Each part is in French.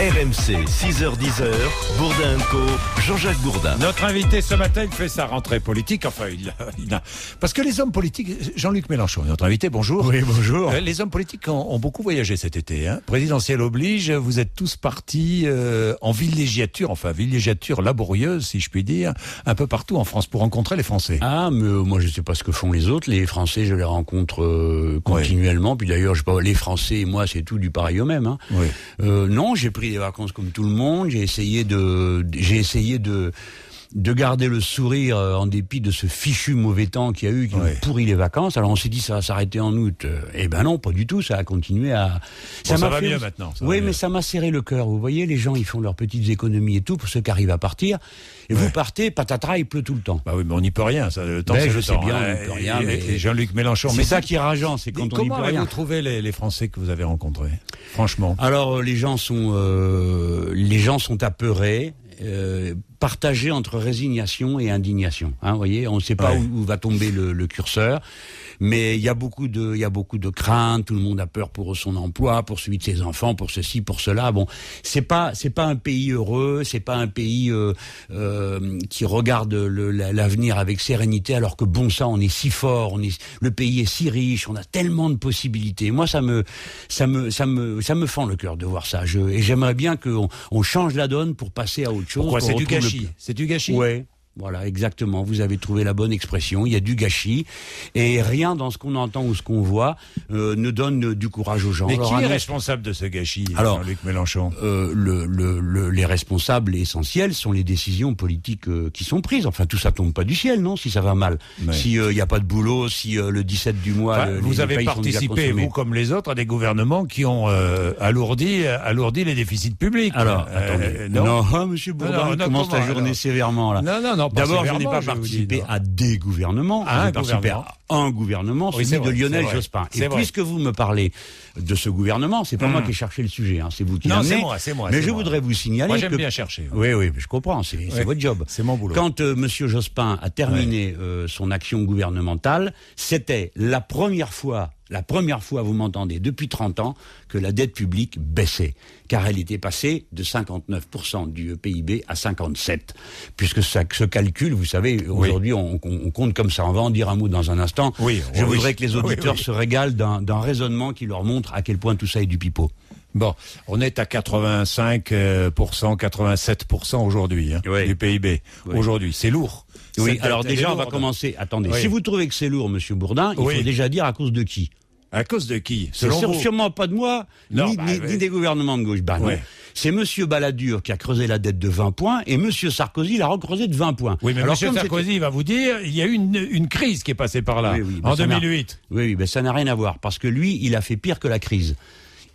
RMC, 6h10h, Bourdin Co, Jean-Jacques Bourdin. Notre invité ce matin, il fait sa rentrée politique. Enfin, il, il a... Parce que les hommes politiques, Jean-Luc Mélenchon, notre invité, bonjour. Oui, bonjour. Euh, les hommes politiques ont, ont beaucoup voyagé cet été. Hein. Présidentiel oblige, vous êtes tous partis euh, en villégiature, enfin villégiature laborieuse, si je puis dire, un peu partout en France pour rencontrer les Français. Ah, mais euh, moi je sais pas ce que font les autres. Les Français, je les rencontre euh, continuellement. Puis d'ailleurs, je sais pas, les Français et moi, c'est tout du pareil au même. Hein. Oui. Euh, non, j'ai pris des vacances comme tout le monde. J'ai essayé de, j'ai essayé de de garder le sourire euh, en dépit de ce fichu mauvais temps qu'il y a eu qui nous pourrit les vacances. Alors on s'est dit ça va s'arrêter en août. Euh, Eh ben non, pas du tout. Ça a continué à. ça m'a va fait- mieux maintenant, ça oui, mieux. mais ça m'a serré le cœur. Vous voyez, les gens ils font leurs petites économies et tout pour ceux qui arrivent à partir. Et vous partez, patatras, il pleut tout le temps. Bah oui, mais on n'y peut rien. Ça, le temps, Ben, c'est je le sais temps, bien, hein. on n'y peut rien, Et- mais- et Jean-Luc Mélenchon. C'est Mais ça qui est rageant, c'est quand on n'y comment peut rien. avez-vous trouvé les, les Français que vous avez rencontrés? Franchement. Alors euh, les gens sont euh, les gens sont apeurés, euh, partagés entre résignation et indignation. Hein, vous voyez, on ne sait pas Ouais. où, où va tomber le, le curseur, mais il y a beaucoup de il y a beaucoup de craintes. Tout le monde a peur pour son emploi, pour celui de ses enfants, pour ceci, pour cela. Bon, c'est pas c'est pas un pays heureux, c'est pas un pays euh, euh, qui regarde l'avenir avec sérénité, alors que bon sang, on est si fort, on est le pays est si riche, on a tellement de possibilités. Moi, ça me ça me ça me ça me fend le cœur de voir ça. Je, et j'aimerais bien qu'on on change la donne pour passer à autre chose. C'est du gâchis? C'est du gâchis? Ouais. Voilà, exactement. Vous avez trouvé la bonne expression. Il y a du gâchis et rien dans ce qu'on entend ou ce qu'on voit euh, ne donne euh, du courage aux gens. Mais Alors, qui est responsable de ce gâchis, Alors, Jean-Luc Mélenchon? euh, le, le, le- les responsables essentiels sont les décisions politiques euh, qui sont prises. Enfin, tout ça tombe pas du ciel, non Si ça va mal, Ouais. si il n'y a pas de boulot, si euh, le 17 du mois, Enfin, les- vous les avez participé, vous comme les autres, à des gouvernements qui ont euh, alourdi, alourdi les déficits publics. Alors, Euh, attendez. non. non, Monsieur Bourdin Non, non, commence la journée sévèrement là. Non, non, non, pas D'abord, je n'ai pas participé dis, non. à des gouvernements, À j'ai participé gouvernement. à un gouvernement, Oui, celui de Lionel Jospin. Et vrai. puisque vous me parlez de ce gouvernement, c'est pas moi qui ai cherché le sujet, hein, c'est vous qui Non, l'amenez. c'est moi, c'est moi, Mais je moi. voudrais vous signaler Moi, j'aime que... bien chercher. ouais. Oui, oui, je comprends, c'est votre job. C'est mon boulot. Quand euh, Monsieur Jospin a terminé euh, son action gouvernementale, c'était la première fois, la première fois, vous m'entendez, depuis 30 ans, que la dette publique baissait, car elle était passée de 59% du PIB à 57, puisque ça, ce calcul, vous savez, aujourd'hui on, on- on compte comme ça. On va en dire un mot dans un instant. Oui, Je oui. voudrais que les auditeurs oui. se régalent d'un raisonnement qui leur montre à quel point tout ça est du pipeau. Bon, on est à 85%, euh, 87% aujourd'hui hein, Oui. du PIB. Oui. Aujourd'hui, c'est lourd. Oui, alors déjà, on va commencer. Attendez, Oui. si vous trouvez que c'est lourd, Monsieur Bourdin, il faut déjà dire à cause de qui? À cause de qui? C'est Selon sûr- vous? sûrement pas de moi, Non, ni, bah, ni- des gouvernements de gauche. Bah. Ouais. C'est Monsieur Balladur qui a creusé la dette de 20 points et Monsieur Sarkozy l'a recreusé de 20 points. Oui, mais Alors, M. comme Sarkozy va vous dire, il y a eu une, une crise qui est passée par là, Oui, oui, bah, en ça n'a- 2008. c'était- Oui, oui, ben ça n'a rien à voir parce que lui, il a fait pire que la crise.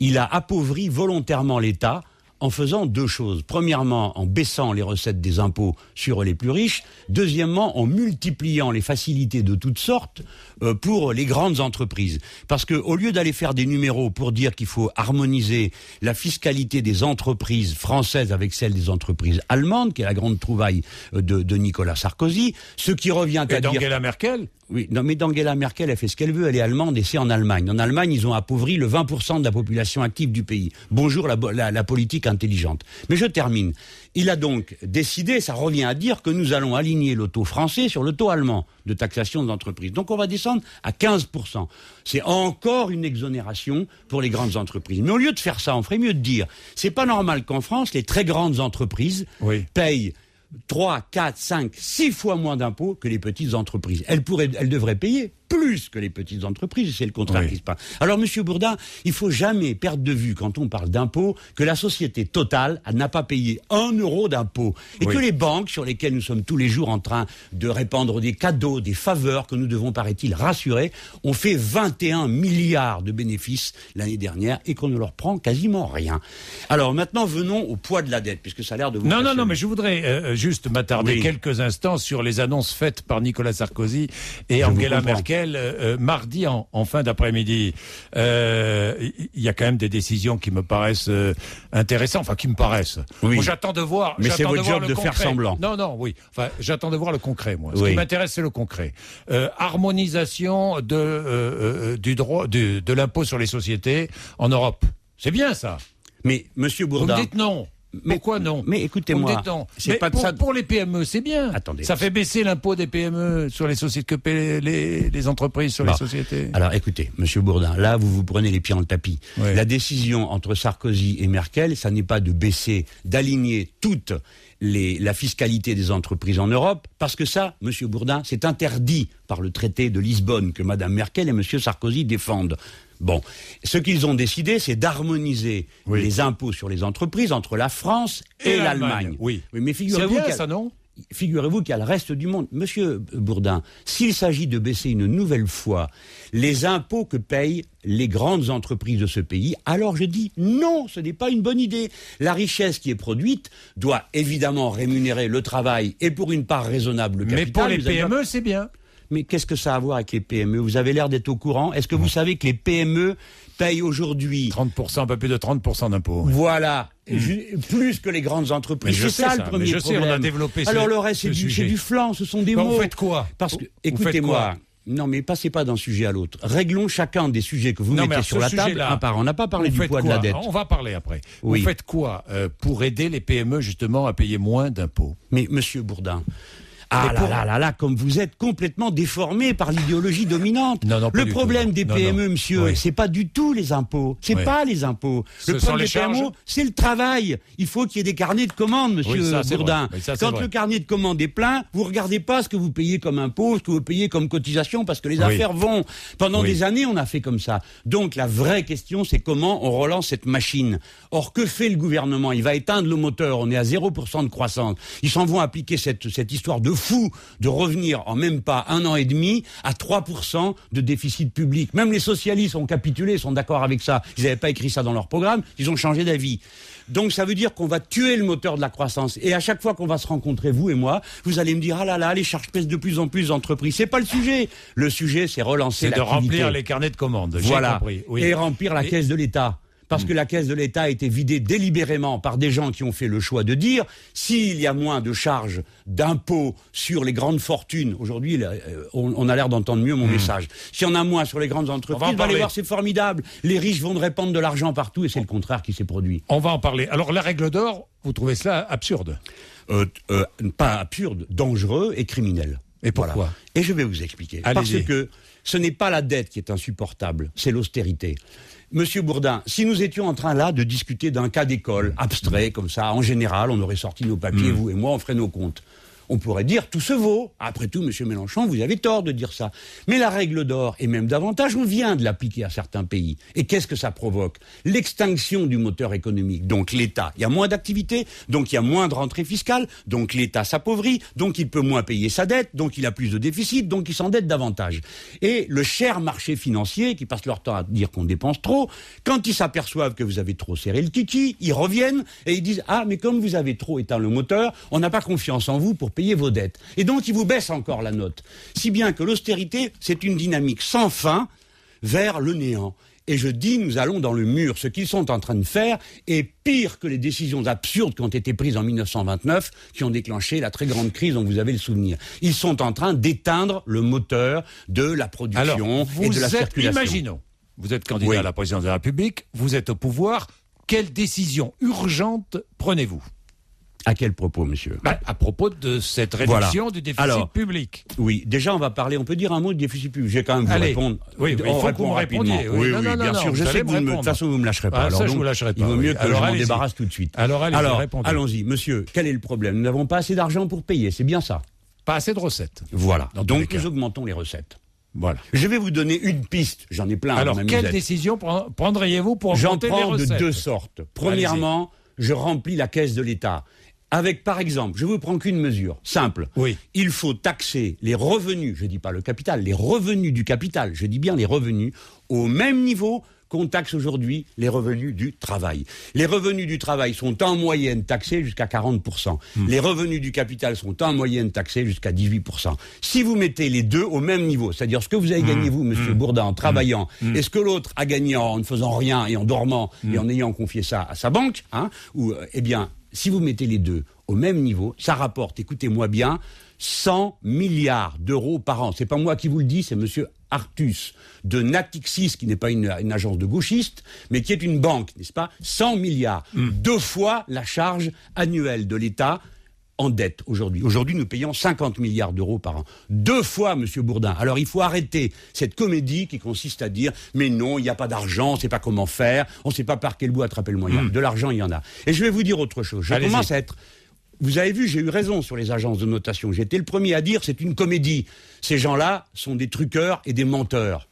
Il a appauvri volontairement l'État en faisant deux choses. Premièrement, en baissant les recettes des impôts sur les plus riches. Deuxièmement, en multipliant les facilités de toutes sortes euh, pour les grandes entreprises. Parce que au lieu d'aller faire des numéros pour dire qu'il faut harmoniser la fiscalité des entreprises françaises avec celle des entreprises allemandes, qui est la grande trouvaille euh, de, de Nicolas Sarkozy, ce qui revient Et à dire d'Angela Merkel? Oui, non, mais d'Angela Merkel, elle fait ce qu'elle veut, elle est allemande et c'est en Allemagne. En Allemagne, ils ont appauvri le 20% de la population active du pays. Bonjour la, bo- la- la politique intelligente. Mais je termine. Il a donc décidé, ça revient à dire que nous allons aligner le taux français sur le taux allemand de taxation des entreprises. Donc on va descendre à 15%. C'est encore une exonération pour les grandes entreprises. Mais au lieu de faire ça, on ferait mieux de dire, c'est pas normal qu'en France, les très grandes entreprises Oui. payent 3, 4, 5, 6 fois moins d'impôts que les petites entreprises. Elles, pourraient, elles devraient payer plus que les petites entreprises, c'est le contraire Oui. qui se passe. Alors, Monsieur Bourdin, il faut jamais perdre de vue, quand on parle d'impôts, que la société totale n'a pas payé un euro d'impôts. Et Oui. que les banques, sur lesquelles nous sommes tous les jours en train de répandre des cadeaux, des faveurs que nous devons, paraît-il, rassurer, ont fait 21 milliards de bénéfices l'année dernière et qu'on ne leur prend quasiment rien. Alors, maintenant, venons au poids de la dette, puisque ça a l'air de vous Non, non, non, mais je voudrais euh, juste m'attarder Oui. quelques instants sur les annonces faites par Nicolas Sarkozy et Je vous Angela. Merkel euh, euh, mardi en, en fin d'après-midi. Euh, Il y a quand même des décisions qui me paraissent euh, intéressantes, enfin qui me paraissent. Oui. J'attends de voir. Mais c'est votre job de faire semblant. Non, non, oui. Enfin, j'attends de voir le concret, moi. Ce Oui. qui m'intéresse, c'est le concret. Euh, harmonisation de euh, euh, du droit de l'impôt sur les sociétés en Europe. C'est bien ça. Mais Monsieur Vous Bourdin, me dites non. Mais- Pourquoi non mais écoutez-moi, pas pour, ça- pour les PME, c'est bien. Attendez. Ça fait baisser l'impôt des PME sur les sociétés que paient les, les entreprises sur Bon. les sociétés. Alors écoutez, Monsieur Bourdin, là vous vous prenez les pieds dans le tapis. Oui. La décision entre Sarkozy et Merkel, ça n'est pas de baisser, d'aligner toute les, la fiscalité des entreprises en Europe, parce que ça, Monsieur Bourdin, c'est interdit par le traité de Lisbonne que Madame Merkel et Monsieur Sarkozy défendent. Bon, ce qu'ils ont décidé, c'est d'harmoniser Oui. les impôts sur les entreprises entre la France et, Et l'Allemagne. oui. mais figurez-vous ça, non Figurez-vous qu'il y a le reste du monde. Monsieur Bourdin, s'il s'agit de baisser une nouvelle fois les impôts que payent les grandes entreprises de ce pays, alors je dis non, ce n'est pas une bonne idée. La richesse qui est produite doit évidemment rémunérer le travail et pour une part raisonnable le capital. Mais pour les PME, c'est bien. Mais qu'est-ce que ça a à voir avec les PME Vous avez l'air d'être au courant. Est-ce que vous savez que les PME payent aujourd'hui? 30%, un peu plus de 30% d'impôts. voilà, ju- plus que les grandes entreprises. Hmm. C'est sais ça, ça, le premier mais je sais, problème. on a développé ce- Alors le reste, ce c'est du, flanc, ce sont des Bon, mots. vous faites quoi? Parce que, écoutez-moi. Non, mais passez pas d'un sujet à l'autre. Réglons chacun des sujets que vous Non, mettez sur la table un par un. On n'a pas parlé du poids de la dette. On va parler après. Oui. Vous faites quoi euh, pour aider les PME justement à payer moins d'impôts? Mais Monsieur Bourdin. Ah là pour- là là là, comme vous êtes complètement déformé par l'idéologie dominante. Non, non, le problème tout, des. PME, Non, monsieur, Oui. c'est pas du tout les impôts. C'est Oui. pas les impôts. Ce le problème des PME, c'est le travail. Il faut qu'il y ait des carnets de commandes, monsieur Oui, ça, Bourdin. ça, Quand vrai. le carnet de commandes est plein, vous regardez pas ce que vous payez comme impôt, ce que vous payez comme cotisation, parce que les affaires vont. Pendant des années, on a fait comme ça. Donc la vraie question, c'est comment on relance cette machine. Or, que fait le gouvernement? Il va éteindre le moteur. On est à 0% de croissance. Ils s'en vont appliquer cette, cette histoire de fou de revenir en même pas un an et demi à 3% de déficit public. Même les socialistes ont capitulé, sont d'accord avec ça. Ils n'avaient pas écrit ça dans leur programme. Ils ont changé d'avis. Donc ça veut dire qu'on va tuer le moteur de la croissance. Et à chaque fois qu'on va se rencontrer, vous et moi, vous allez me dire ah là là, les charges pèsent de plus en plus d'entreprises. C'est pas le sujet. Le sujet, c'est relancer C'est de l'activité. remplir les carnets de commandes. J'ai Voilà. compris. Oui. Et remplir la Et- caisse de l'État. Parce que la caisse de l'État a été vidée délibérément par des gens qui ont fait le choix de dire s'il y a moins de charges d'impôts sur les grandes fortunes, aujourd'hui euh, on, a l'air d'entendre mieux mon message, s'il y en a moins sur les grandes Hmm. On va entreprises, parler. voir c'est formidable, les riches vont répandre de l'argent partout et c'est le contraire qui s'est produit. On va en parler. Alors la règle d'or, vous trouvez cela absurde? Euh, euh, pas absurde, dangereux et criminel. Et pourquoi? Voilà. Et je vais vous expliquer. Parce que ce n'est pas la dette qui est insupportable, c'est l'austérité. Monsieur Bourdin, si nous étions en train là de discuter d'un cas d'école abstrait comme ça, en général, on aurait sorti nos papiers, Hmm. vous et moi, on ferait nos comptes. On pourrait dire tout se vaut. Après tout, Monsieur Mélenchon, vous avez tort de dire ça. Mais la règle d'or, et même davantage, on vient de l'appliquer à certains pays. Et qu'est-ce que ça provoque? L'extinction du moteur économique. Donc l'État, il y a moins d'activité, donc il y a moins de rentrée fiscale, donc l'État s'appauvrit, donc il peut moins payer sa dette, donc il a plus de déficit, donc il s'endette davantage. Et le cher marché financier, qui passe leur temps à dire qu'on dépense trop, quand ils s'aperçoivent que vous avez trop serré le kiki, ils reviennent et ils disent ah mais comme vous avez trop éteint le moteur, on n'a pas confiance en vous pour payer vos dettes. Et donc ils vous baissent encore la note. Si bien que l'austérité, c'est une dynamique sans fin vers le néant. Et je dis, nous allons dans le mur. Ce qu'ils sont en train de faire est pire que les décisions absurdes qui ont été prises en 1929, qui ont déclenché la très grande crise dont vous avez le souvenir. Ils sont en train d'éteindre le moteur de la production Alors, et de la êtes, circulation. imaginons, vous êtes candidat Oui. à la présidence de la République, vous êtes au pouvoir. Quelle décision urgente prenez-vous? À quel propos, monsieur Bah, À propos de cette réduction du déficit Alors, public. Oui, déjà on va parler, on peut dire un mot de déficit public. Je vais quand même vous Allez. répondre. Oui, oui, il On faut que répond rapidement. répondiez, oui. Oui, Non, oui, non, bien non, sûr. je sais que vous ne me- de toute façon vous me lâcherez pas. Ah, alors ça, je vous lâcherai Il pas, vaut oui. mieux que Alors, je m'en débarrasse tout de suite. Alors, allons-y, monsieur. Quel est le problème? Nous n'avons pas assez d'argent pour payer. C'est bien ça. Pas assez de recettes. Voilà. Donc nous augmentons les recettes. Voilà. Je vais vous donner une piste. J'en ai plein. Alors, quelle décision pre- prendriez-vous pour J'en augmenter les prends de recettes? deux sortes. Premièrement, je remplis la caisse de l'État. Avec, par exemple, je vous prends qu'une mesure simple. Oui. Il faut taxer les revenus, je dis pas le capital, les revenus du capital, je dis bien les revenus, au même niveau qu'on taxe aujourd'hui les revenus du travail. Les revenus du travail sont en moyenne taxés jusqu'à 40%. Hmm. Les revenus du capital sont en moyenne taxés jusqu'à 18%. Si vous mettez les deux au même niveau, c'est-à-dire ce que vous avez Hmm. gagné vous, monsieur Bourdin, en travaillant, et ce que l'autre a gagné en ne faisant rien et en dormant Hmm. et en ayant confié ça à sa banque, hein, ou, euh, eh bien, si vous mettez les deux au même niveau, ça rapporte, écoutez-moi bien, 100 milliards d'euros par an. C'est pas moi qui vous le dis, c'est monsieur Artus de Natixis, qui n'est pas une, agence de gauchistes, mais qui est une banque, n'est-ce pas? 100 milliards. Hmm. Deux fois la charge annuelle de l'État en dette aujourd'hui. Aujourd'hui, nous payons 50 milliards d'euros par an. Deux fois, Monsieur Bourdin. Alors, il faut arrêter cette comédie qui consiste à dire mais non, il n'y a pas d'argent, on ne sait pas comment faire, on ne sait pas par quel bout attraper le moyen. Hmm. De l'argent, il y en a. Et je vais vous dire autre chose. Je commence à être vous avez vu, j'ai eu raison sur les agences de notation. J'étais le premier à dire c'est une comédie. Ces gens-là sont des truqueurs et des menteurs.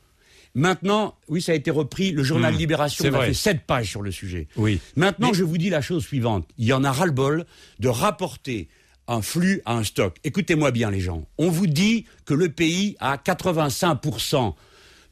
Maintenant, oui, ça a été repris. Le journal hmm. Libération a fait sept pages sur le sujet. Oui. Maintenant, je vous dis la chose suivante. Il y en a ras-le-bol de rapporter un flux à un stock. Écoutez-moi bien, les gens. On vous dit que le pays a 85%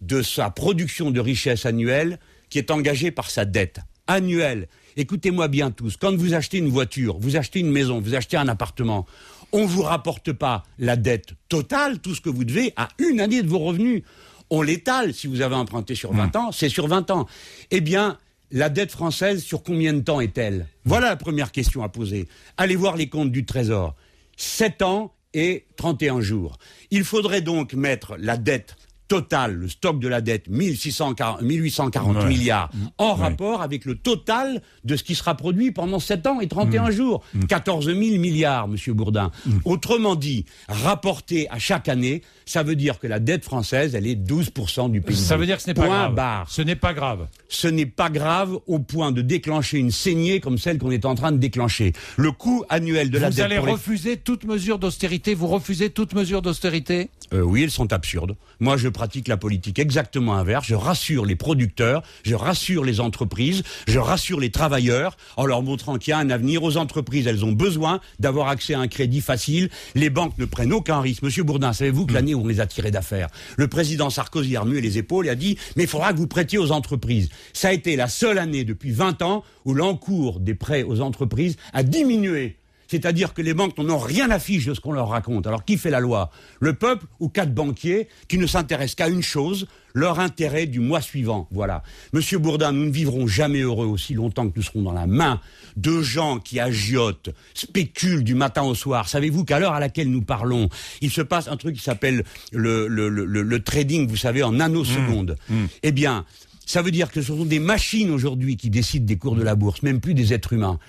de sa production de richesse annuelle qui est engagée par sa dette annuelle. Écoutez-moi bien tous. Quand vous achetez une voiture, vous achetez une maison, vous achetez un appartement, on ne vous rapporte pas la dette totale, tout ce que vous devez, à une année de vos revenus on l'étale. Si vous avez emprunté sur 20 hmm. ans, c'est sur 20 ans. Eh bien, la dette française, sur combien de temps est-elle? Voilà la première question à poser. Allez voir les comptes du Trésor. 7 ans et 31 jours. Il faudrait donc mettre la dette total, le stock de la dette, 1640, 1840 milliards, en rapport avec le total de ce qui sera produit pendant 7 ans et 31 mmh. jours. 14 mmh. 000 milliards, Monsieur Bourdin. Mmh. Autrement dit, rapporté à chaque année, ça veut dire que la dette française, elle est 12% du PIB. Ça veut dire que ce n'est pas grave. Ce n'est pas grave. Ce n'est pas grave au point de déclencher une saignée comme celle qu'on est en train de déclencher. Le coût annuel de la dette... Vous allez refuser toute mesure d'austérité? Vous refusez toute mesure d'austérité? Euh, Oui, elles sont absurdes. Moi, je pratique la politique exactement inverse. Je rassure les producteurs, je rassure les entreprises, je rassure les travailleurs en leur montrant qu'il y a un avenir aux entreprises. Elles ont besoin d'avoir accès à un crédit facile. Les banques ne prennent aucun risque. Monsieur Bourdin, savez-vous que hmm. l'année où on les a tirés d'affaires, le président Sarkozy a remué les épaules et a dit mais il faudra que vous prêtiez aux entreprises. Ça a été la seule année depuis 20 ans où l'encours des prêts aux entreprises a diminué c'est-à-dire que les banques n'en ont rien à fiche de ce qu'on leur raconte. Alors qui fait la loi? Le peuple ou quatre banquiers qui ne s'intéressent qu'à une chose, leur intérêt du mois suivant. Voilà. Monsieur Bourdin, nous ne vivrons jamais heureux aussi longtemps que nous serons dans la main de gens qui agiotent, spéculent du matin au soir. Savez-vous qu'à l'heure à laquelle nous parlons, il se passe un truc qui s'appelle le, trading, vous savez, en nanosecondes. Mmh. Mmh. Eh bien, ça veut dire que ce sont des machines aujourd'hui qui décident des cours de la bourse, même plus des êtres humains.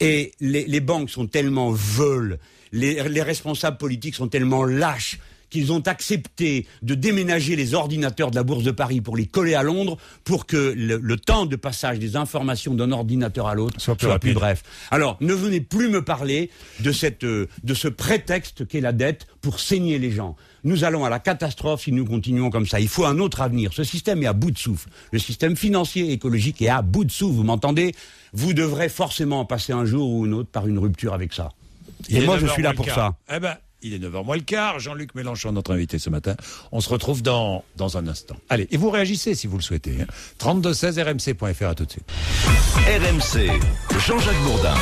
Et les, banques sont tellement veules, les, responsables politiques sont tellement lâches qu'ils ont accepté de déménager les ordinateurs de la Bourse de Paris pour les coller à Londres pour que le, temps de passage des informations d'un ordinateur à l'autre soit, plus, bref. Alors, ne venez plus me parler de, cette, euh, de ce prétexte qu'est la dette pour saigner les gens. Nous allons à la catastrophe si nous continuons comme ça. Il faut un autre avenir. Ce système est à bout de souffle. Le système financier et écologique est à bout de souffle. Vous m'entendez? Vous devrez forcément passer un jour ou un autre par une rupture avec ça. Et, moi, je suis là pour ça. Eh ben, il est 9h moins le quart. Jean-Luc Mélenchon, notre invité ce matin. On se retrouve dans, dans un instant. Allez, et vous réagissez si vous le souhaitez. 32 16 rmc.fr, à tout de suite. RMC, Jean-Jacques Bourdin.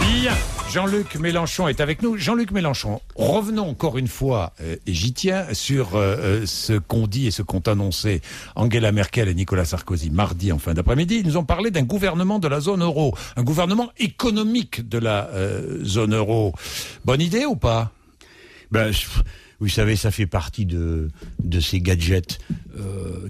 Bien. Jean-Luc Mélenchon est avec nous. Jean-Luc Mélenchon, revenons encore une fois, euh, et j'y tiens, sur euh, euh, ce qu'ont dit et ce qu'ont annoncé Angela Merkel et Nicolas Sarkozy mardi en fin d'après-midi. Ils nous ont parlé d'un gouvernement de la zone euro, un gouvernement économique de la zone euro. Bonne idée ou pas? Ben, vous savez, ça fait partie de, de ces gadgets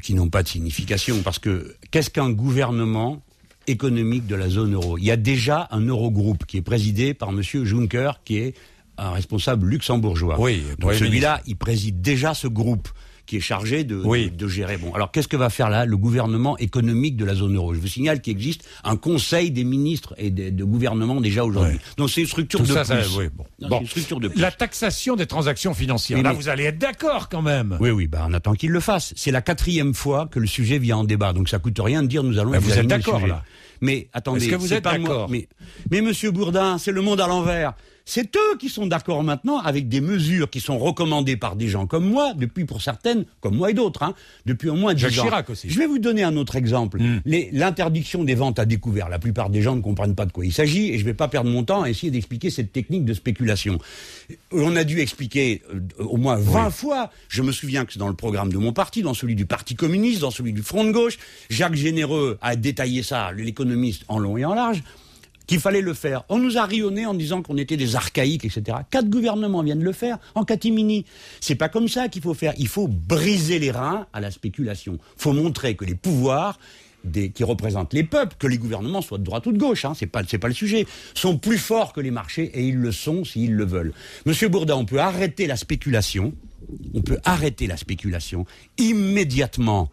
qui n'ont pas de signification. Parce que qu'est-ce qu'un gouvernement économique de la zone euro? Il y a déjà un Eurogroupe qui est présidé par M. Juncker, qui est un responsable luxembourgeois. Oui, Donc celui-là, il préside déjà ce groupe qui est chargé de, de, gérer. Bon, alors qu'est-ce que va faire là le gouvernement économique de la zone euro Je vous signale qu'il existe un conseil des ministres et de, gouvernement déjà aujourd'hui. Donc c'est une structure de plus. oui, bon. une structure de La taxation des transactions financières. là, vous allez être d'accord quand même. Oui, oui, bah, on attend qu'il le fasse. C'est la quatrième fois que le sujet vient en débat, donc ça coûte rien de dire nous allons. Mais vous êtes d'accord là mais attendez, est-ce que vous êtes d'accord? mais, mais Monsieur Bourdin, c'est le monde à l'envers. C'est eux qui sont d'accord maintenant avec des mesures qui sont recommandées par des gens comme moi, depuis pour certaines, comme moi et d'autres, hein, depuis au moins dix ans. Chirac aussi. Je vais vous donner un autre exemple. Hmm. L'interdiction des ventes à découvert. La plupart des gens ne comprennent pas de quoi il s'agit et je ne vais pas perdre mon temps à essayer d'expliquer cette technique de spéculation. On a dû expliquer euh, au moins 20 fois. Je me souviens que c'est dans le programme de mon parti, dans celui du Parti communiste, dans celui du Front de gauche. Jacques Généreux a détaillé ça, l'économiste, en long et en large qu'il fallait le faire. On nous a rionné en disant qu'on était des archaïques, etc. Quatre gouvernements viennent de le faire en catimini. C'est pas comme ça qu'il faut faire. Il faut briser les reins à la spéculation. Il faut montrer que les pouvoirs qui représentent les peuples, que les gouvernements soient de droite ou de gauche, hein, c'est pas c'est pas le sujet, sont plus forts que les marchés et ils le sont s'ils le veulent. Monsieur Bourdin, on peut arrêter la spéculation, on peut arrêter la spéculation immédiatement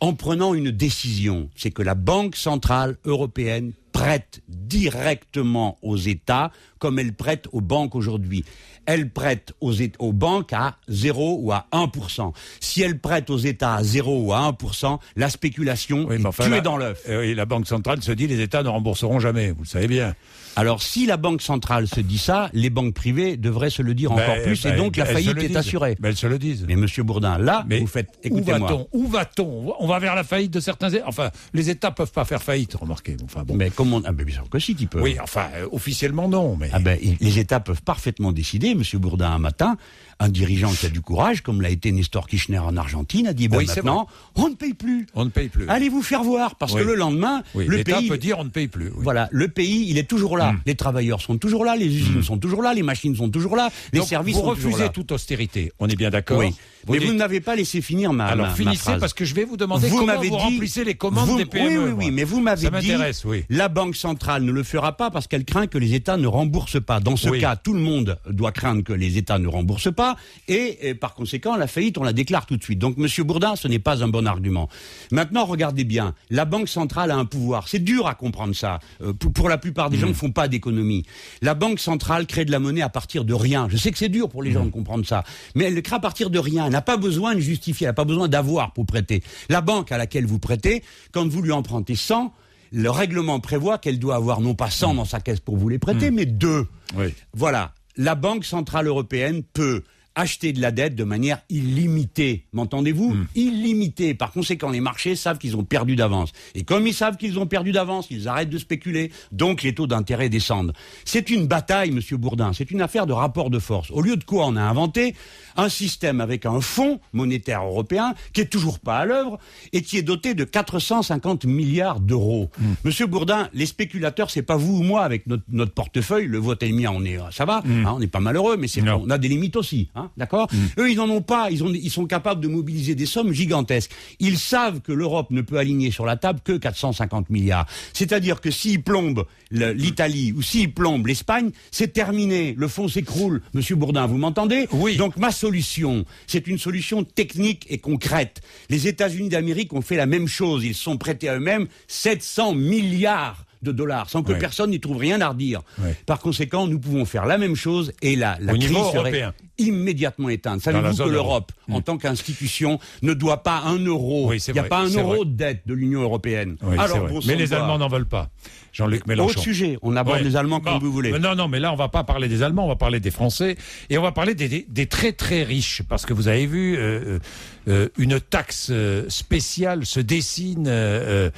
en prenant une décision, c'est que la Banque centrale européenne prête directement aux États comme elle prête aux banques aujourd'hui. Elle prête aux, aux, banques à 0 ou à 1%. Si elle prête aux États à 0 ou à 1%, la spéculation est enfin, tuée la, dans l'œuf. Euh, la Banque centrale se dit les États ne rembourseront jamais, vous le savez bien. Alors si la Banque centrale se dit ça, les banques privées devraient se le dire ben, encore plus ben, et donc la faillite est assurée. Ben, elles se le disent. Mais Monsieur Bourdin, là, Mais vous faites... Écoutez-moi. Où va-t-on? On va vers la faillite de certains États Enfin, les États peuvent pas faire faillite, remarquez. Enfin, bon. Mais comment... Ah ben bien sûr que si, qu'ils peuvent. Oui, enfin, euh, officiellement non, mais... Ah ben, les États peuvent parfaitement décider, Monsieur Bourdin, un matin, un dirigeant qui a du courage, comme l'a été Nestor Kirchner en Argentine, a dit ben oui, maintenant, on ne paye plus. On ne paye plus. Allez vous faire voir, parce oui. que le lendemain, oui. le pays peut dire on ne paye plus. Voilà, le pays, il est toujours là. Mmh. Les travailleurs sont toujours là, les usines mmh. sont toujours là, les machines sont toujours là, les Donc, services vous sont toujours là. refusez toute austérité. On est bien d'accord. Vous Mais dites... vous n'avez pas laissé finir ma Alors ma, finissez ma phrase. parce que je vais vous demander Vous comment vous dit- remplissez les commandes Vous- des PME. Oui, oui, oui, mais vous m'avez dit m'intéresse, oui. la Banque centrale ne le fera pas parce qu'elle craint que les États ne remboursent pas. Dans ce Oui. cas, tout le monde doit craindre que les États ne remboursent pas et, et par conséquent, la faillite, on la déclare tout de suite. Donc, Monsieur Bourdin, ce n'est pas un bon argument. Maintenant, regardez bien, la Banque centrale a un pouvoir. C'est dur à comprendre ça. Euh, pour, pour la plupart des gens Mm. ne font pas d'économie. La Banque centrale crée de la monnaie à partir de rien. Je sais que c'est dur pour les gens de comprendre ça, mais elle le crée à partir de rien. Elle n'a pas besoin de justifier, elle n'a pas besoin d'avoir pour prêter. La banque à laquelle vous prêtez, quand vous lui empruntez 100, le règlement prévoit qu'elle doit avoir non pas 100 dans sa caisse pour vous les prêter, mais deux. Oui. Voilà. La Banque Centrale Européenne peut acheter de la dette de manière illimitée. M'entendez-vous Illimitée. Par conséquent, les marchés savent qu'ils ont perdu d'avance. Et comme ils savent qu'ils ont perdu d'avance, ils arrêtent de spéculer. Donc les taux d'intérêt descendent. C'est une bataille, Monsieur Bourdin. C'est une affaire de rapport de force. Au lieu de quoi, on a inventé un système avec un fonds monétaire européen qui est toujours pas à l'œuvre et qui est doté de 450 milliards d'euros. Monsieur Bourdin, les spéculateurs, c'est pas vous ou moi avec notre, notre portefeuille, le et le mien, on est, ça va, hein, on n'est pas malheureux, mais c'est on a des limites aussi, hein, d'accord? Eux, ils n'en ont pas, ils, ont, ils sont capables de mobiliser des sommes gigantesques. Ils savent que l'Europe ne peut aligner sur la table que 450 milliards. C'est-à-dire que s'ils plombent l'Italie ou s'ils plombent l'Espagne, c'est terminé, le fonds s'écroule. Monsieur Bourdin, vous m'entendez? Oui. Donc ma solution, c'est une solution technique et concrète. Les États-Unis d'Amérique ont fait la même chose, ils sont prêtés à eux-mêmes 700 milliards de dollars, sans que Ouais. personne n'y trouve rien à redire. Ouais. Par conséquent, nous pouvons faire la même chose et la, la Au crise serait européen. immédiatement éteinte. La Savez-vous que l'Europe, euro. en tant qu'institution, ne doit pas un euro? Oui, Il n'y a vrai, pas un euro vrai. de dette de l'Union européenne. Oui, Alors, bon mais les. Allemands n'en veulent pas. Jean-Luc Autre Mélenchon. sujet, on aborde Ouais. les Allemands comme Bon, vous voulez. mais Non, non, mais là, on va pas parler des Allemands, on va parler des Français. Et on va parler des, des- des très, très riches. Parce que vous avez vu, euh, euh, une taxe euh, spéciale se dessine euh, euh,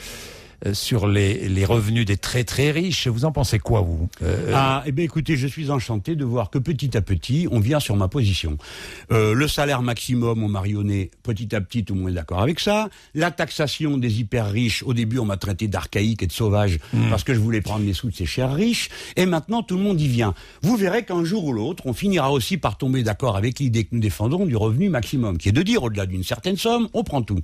sur les, les revenus des très, très riches. Vous en pensez quoi, vous Euh, Ah, eh bien, écoutez, je suis enchanté de voir que petit à petit, on vient sur ma position. Euh, le salaire maximum, on m'a rionné petit à petit, tout le monde est d'accord avec ça. La taxation des hyper riches, au début, on m'a traité d'archaïque et de sauvage parce que je voulais prendre les sous de ces chers riches. Et maintenant, tout le monde y vient. Vous verrez qu'un jour ou l'autre, on finira aussi par tomber d'accord avec l'idée que nous défendons du revenu maximum, qui est de dire, au-delà d'une certaine somme, on prend tout.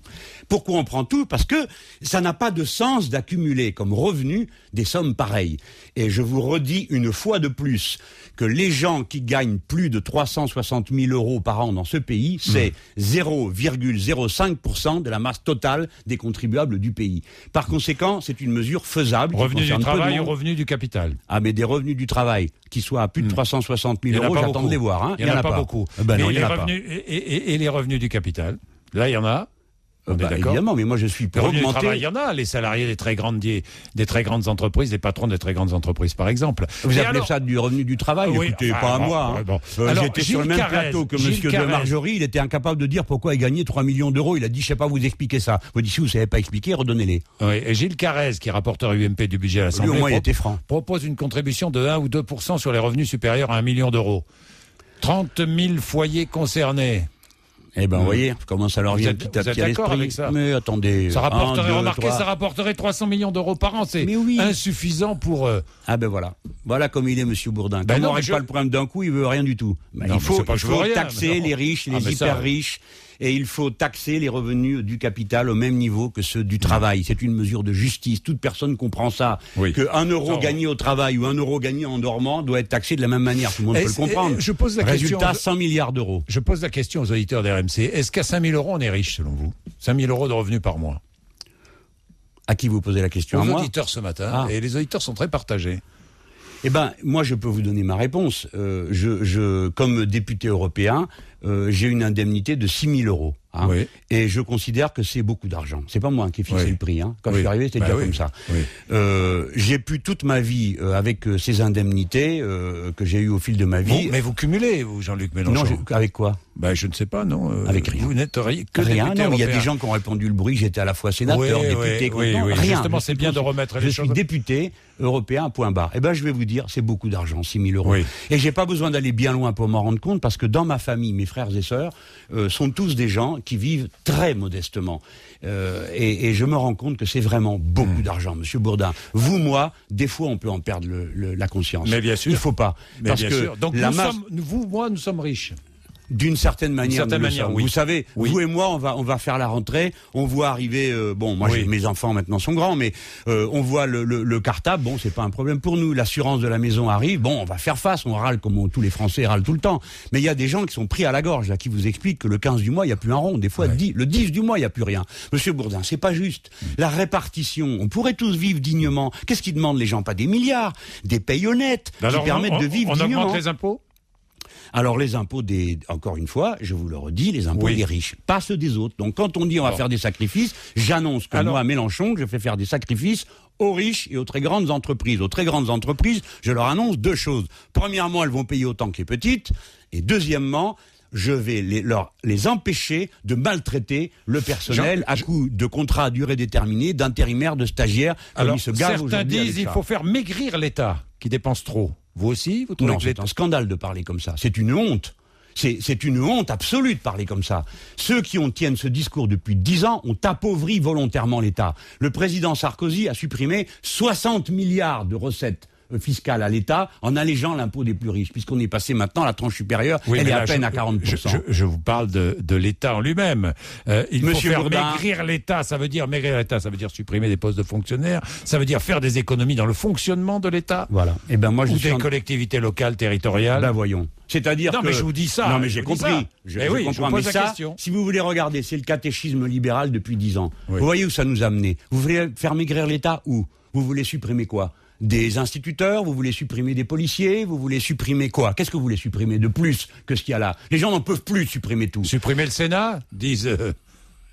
Pourquoi on prend tout? Parce que ça n'a pas de sens d'accumuler comme revenu des sommes pareilles. Et je vous redis une fois de plus que les gens qui gagnent plus de 360 000 euros par an dans ce pays, c'est 0,05% de la masse totale des contribuables du pays. Par conséquent, c'est une mesure faisable. Revenu du travail ou revenu du capital? Ah, mais des revenus du travail qui soient à plus de 360 Il y 000 en a euros, j'attends de les voir. Hein. Il y en a, pas, beaucoup. Ben non, les revenus, et les revenus du capital Là, il y en a. On Euh, bah, est d'accord évidemment, mais moi je suis pour augmenter. travail, il y en a. Les salariés des très grandes, des, des très grandes entreprises, les patrons des très grandes entreprises, par exemple. Vous Et appelez alors- ça du revenu du travail Oui, Écoutez, enfin, pas à moi. hein. bon. Euh, J'étais sur le même Carrez, plateau que Monsieur de. Marjorie. Il était incapable de dire pourquoi il gagnait 3 millions d'euros. Il a dit, je sais pas vous expliquer ça. Vous dites, si vous savez pas expliquer, redonnez-les. Oui, et Gilles Carrez, qui est rapporteur UMP du budget à l'Assemblée, pro- franc. propose une contribution de 1 ou 2% sur les revenus supérieurs à 1 million d'euros. 30 000 foyers concernés. Eh ben, vous voyez, comment ça leur vient petit à petit à l'esprit. Mais attendez. Ça un, rapporterait, deux, remarquez, ça rapporterait 300 millions d'euros par an. C'est oui. insuffisant pour. euh, Ah ben voilà. Voilà comme il est, Monsieur Bourdin. Ben Comme non, on mais règle je- pas le problème d'un coup, il veut rien du tout. Ben, Non, il faut, il faut rien, taxer les riches, Ah, les ça- hyper riches, et il faut taxer les revenus du capital au même niveau que ceux du travail. C'est une mesure de justice. Toute personne comprend ça. Oui. Que un euro gagné au travail ou un euro gagné en dormant doit être taxé de la même manière. Tout le monde peut le comprendre. je pose la question- Résultat, 100 milliards d'euros. Je pose la question aux auditeurs d'RMC. Est-ce qu'à 5000 euros, on est riche, selon vous? 5000 euros de revenus par mois À qui vous posez la question? Aux à moi? auditeurs ce matin. Ah. Et les auditeurs sont très partagés. Eh ben, moi, je peux vous donner ma réponse. Euh, je, je, comme député européen, euh, j'ai une indemnité de 6 000 euros. hein. Oui. Et je considère que c'est beaucoup d'argent. C'est pas moi qui ai fixé Oui. le prix. Hein. Quand Oui. je suis arrivé, c'était Bah déjà comme ça. Euh, j'ai pu toute ma vie, euh, avec ces indemnités que j'ai eues au fil de ma vie. mais vous cumulez, vous, Jean-Luc non, Mélenchon avec quoi? Ben, je ne sais pas, non. Avec rien. Vous n'êtes ri- que Rien. Non, il y a des gens qui ont répondu le bruit. J'étais à la fois sénateur, député, oui, rien. justement, c'est bien de remettre Je suis député européen, point barre. Eh ben, je vais vous dire, c'est beaucoup d'argent, 6 000 euros. Et j'ai pas besoin d'aller bien loin pour m'en rendre compte, parce que dans ma famille, mes frères et sœurs euh, sont tous des gens qui vivent très modestement. Euh, et, et je me rends compte que c'est vraiment beaucoup Hmm. d'argent, Monsieur Bourdin. Vous, moi, des fois, on peut en perdre le- le- la conscience. Mais bien sûr. Il faut pas. Mais parce bien que sûr. Donc, la nous masse- sommes, vous, moi, nous sommes riches. D'une certaine manière, certaine oui. Vous savez, Oui. vous et moi, on va on va faire la rentrée. On voit arriver. euh, bon, moi, Oui. mes enfants maintenant sont grands, mais euh, on voit le, le, le cartable. Bon, c'est pas un problème pour nous. L'assurance de la maison arrive. Bon, on va faire face. On râle comme on- tous les Français râlent tout le temps. Mais il y a des gens qui sont pris à la gorge là, qui vous expliquent que le 15 du mois, il y a plus un rond. Des fois, Ouais. 10 le 10 du mois, il y a plus rien. Monsieur Bourdin, c'est pas juste. La répartition. On pourrait tous vivre dignement. Qu'est-ce qu'ils demandent les gens? Pas des milliards, des payes honnêtes Alors, qui permettent on, de vivre on dignement. augmente les impôts? Alors les impôts des, encore une fois, je vous le redis, les impôts Oui. des riches, pas ceux des autres. Donc quand on dit on va faire des sacrifices, j'annonce que Alors- moi, à Mélenchon, je fais faire des sacrifices aux riches et aux très grandes entreprises. Aux très grandes entreprises, je leur annonce deux choses. Premièrement, elles vont payer autant que les petites. Et deuxièmement, je vais les, leur, les empêcher de maltraiter le personnel Jean- à coup de contrats à durée déterminée, d'intérimaires, de stagiaires, Alors, ils se certains disent il ça. faut faire maigrir l'État, qui dépense trop. Vous aussi Vous trouvez Non, que c'est un scandale de parler comme ça. C'est une honte. C'est c'est une honte absolue de parler comme ça. Ceux qui ont, tiennent ce discours depuis dix ans ont appauvri volontairement l'État. Le président Sarkozy a supprimé 60 milliards de recettes fiscales à l'État en allégeant l'impôt des plus riches, puisqu'on est passé maintenant à la tranche supérieure, Oui, elle est là, à peine je- à 40%. Je, je- je vous parle de, de l'État en lui-même. Euh, il Monsieur faut faire Bourdin. maigrir l'État. Ça veut dire maigrir l'État. Ça veut dire supprimer des postes de fonctionnaires. Ça veut dire faire des économies dans le fonctionnement de l'État Voilà. Et ben moi je ou des en- collectivités locales, territoriales. Ben voyons. C'est-à-dire Non, que... mais je vous dis ça, Non, mais j'ai compris. ça. Je, Mais je oui, je comprends. vous pose mais la ça, question. si vous voulez regarder, c'est le catéchisme libéral depuis dix ans. Oui. Vous voyez où ça nous a amené Vous voulez faire maigrir l'État où? Vous voulez supprimer quoi? Des instituteurs, vous voulez supprimer des policiers, vous voulez supprimer quoi? Qu'est-ce que vous voulez supprimer de plus que ce qu'il y a là? Les gens n'en peuvent plus de supprimer tout. Supprimer le Sénat, disent. euh,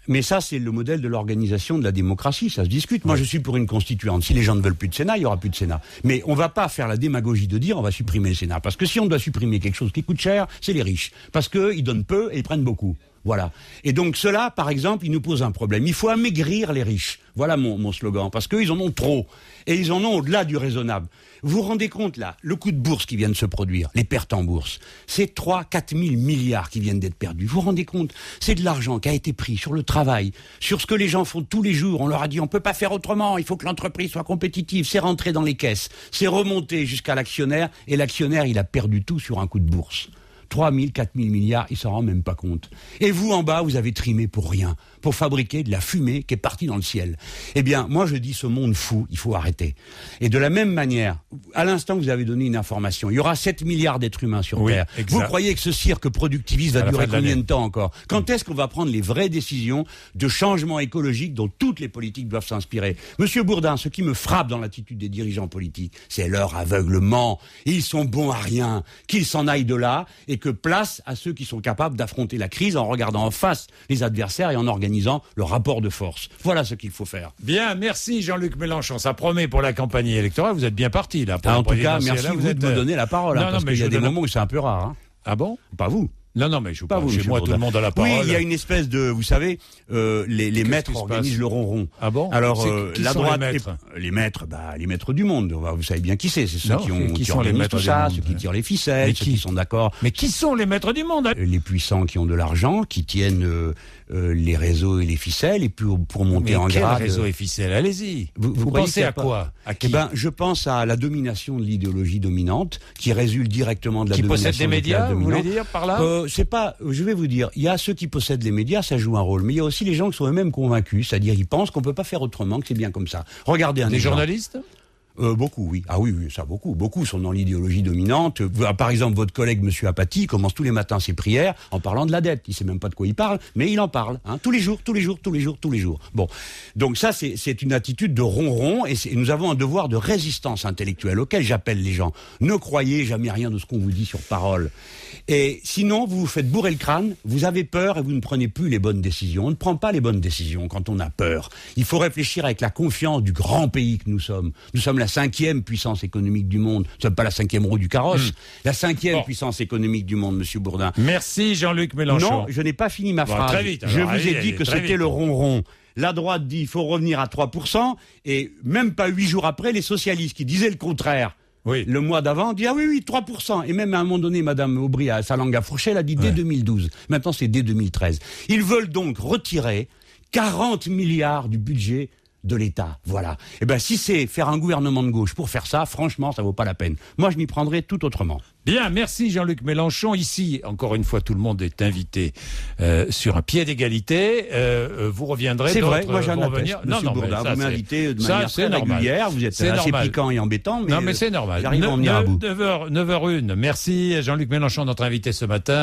Mais ça, c'est le modèle de l'organisation de la démocratie. Ça se discute. Moi, je suis pour une constituante. Si les gens ne veulent plus de Sénat, il y aura plus de Sénat. Mais on va pas faire la démagogie de dire on va supprimer le Sénat. Parce que si on doit supprimer quelque chose qui coûte cher, c'est les riches. Parce qu'ils donnent peu et ils prennent beaucoup. Voilà. Et donc cela, par exemple, il nous pose un problème. Il faut amaigrir les riches. Voilà mon, slogan. Parce qu'ils en ont trop. Et ils en ont au-delà du raisonnable. Vous vous rendez compte, là, le coup de bourse qui vient de se produire, les pertes en bourse, c'est 3 4 000 milliards qui viennent d'être perdus. Vous vous rendez compte C'est de l'argent qui a été pris sur le travail, sur ce que les gens font tous les jours. On leur a dit, on peut pas faire autrement, il faut que l'entreprise soit compétitive. C'est rentré dans les caisses, c'est remonté jusqu'à l'actionnaire, et l'actionnaire, il a perdu tout sur un coup de bourse. 3 000, 4 000 milliards, il s'en rend même pas compte. Et vous, en bas, vous avez trimé pour rien, pour fabriquer de la fumée qui est partie dans le ciel. Eh bien, moi, je dis ce monde fou, il faut arrêter. Et de la même manière, à l'instant, vous avez donné une information. Il y aura 7 milliards d'êtres humains sur Oui, Terre. exact. Vous croyez que ce cirque productiviste va durer de combien de temps encore? Quand est-ce qu'on va prendre les vraies décisions de changement écologique dont toutes les politiques doivent s'inspirer? Monsieur Bourdin, ce qui me frappe dans l'attitude des dirigeants politiques, c'est leur aveuglement. Ils sont bons à rien. Qu'ils s'en aillent de là et que place à ceux qui sont capables d'affronter la crise en regardant en face les adversaires et en organisant le rapport de force. Voilà ce qu'il faut faire. Bien, merci Jean-Luc Mélenchon. Ça promet pour la campagne électorale. Vous êtes bien parti là. Pour Ah, en tout cas, merci là, vous êtes, de me euh, donner la parole, hein, Non, non, parce qu'il y a des moments où c'est un peu rare. hein. Ah bon? Pas vous. Non, non, mais je Pas pas vous, chez moi, tout le monde a la parole. Oui, il y a une espèce de, vous savez, euh, les, maîtres organisent le ronron. Ah bon? Alors euh, la sont les droite, maîtres? les maîtres, bah les maîtres du monde. Vous savez bien qui c'est. C'est ceux Non, qui ont qui qui sont les maîtres tout ça, monde, ceux qui tirent les ficelles, Mais ceux qui qui sont d'accord. Mais qui sont les maîtres du monde? Hein Les puissants qui ont de l'argent, qui tiennent euh, euh, les réseaux et les ficelles, et puis pour monter Mais en quel grade. réseau et ficelle? Allez-y. Vous- vous Vous, croyez pensez à pas- quoi? À qui Eh ben, je pense à la domination de l'idéologie dominante, qui résulte directement de la Qui domination possède des médias, vous voulez dire par là? Euh, c'est pas, je vais vous dire, il y a ceux qui possèdent les médias, ça joue un rôle, mais il y a aussi les gens qui sont eux-mêmes convaincus, c'est-à-dire ils pensent qu'on peut pas faire autrement, que c'est bien comme ça. Regardez un Des exemple. journalistes? Euh, beaucoup, oui. Ah oui, oui, ça beaucoup. Beaucoup sont dans l'idéologie dominante. Ah, Par exemple, votre collègue Monsieur Apathy commence tous les matins ses prières en parlant de la dette. Il sait même pas de quoi il parle, mais il en parle. Hein, tous les jours, tous les jours, tous les jours, tous les jours. Bon, donc ça, c'est une attitude de ronron, et c'est- nous avons un devoir de résistance intellectuelle auquel j'appelle les gens. Ne croyez jamais rien de ce qu'on vous dit sur parole. Et sinon, vous vous faites bourrer le crâne, vous avez peur et vous ne prenez plus les bonnes décisions. On ne prend pas les bonnes décisions quand on a peur. Il faut réfléchir avec la confiance du grand pays que nous sommes. Nous sommes la cinquième puissance économique du monde. Nous ne sommes pas la cinquième roue du carrosse. La cinquième Bon. puissance économique du monde, Monsieur Bourdin. Merci Jean-Luc Mélenchon. Non, je n'ai pas fini ma Bon, phrase. très vite, je vous ai allez, dit que c'était le ronron. La droite dit il faut revenir à 3%, et même pas huit jours après, les socialistes qui disaient le contraire. Oui. Le mois d'avant, dit ah oui, oui, 3%. Et même à un moment donné, Madame Aubry, à sa langue à fourcher, elle a dit dès 2012. Maintenant, c'est dès 2013. Ils veulent donc retirer 40 milliards du budget de l'État. Voilà. Et ben, si c'est faire un gouvernement de gauche pour faire ça, franchement, ça vaut pas la peine. Moi, je m'y prendrai tout autrement. Bien, merci Jean-Luc Mélenchon. Ici, encore une fois, tout le monde est invité euh, sur un pied d'égalité. Euh, euh, vous reviendrez. C'est vrai, moi vont atteste, revenir. Monsieur mais Bourdin. ça, vous m'invitez de manière très régulière. Vous êtes assez normal. piquant et embêtant, mais, non, mais c'est normal. J'arrive à en venir à bout. 9h, 9h01. Merci Jean-Luc Mélenchon, notre invité ce matin.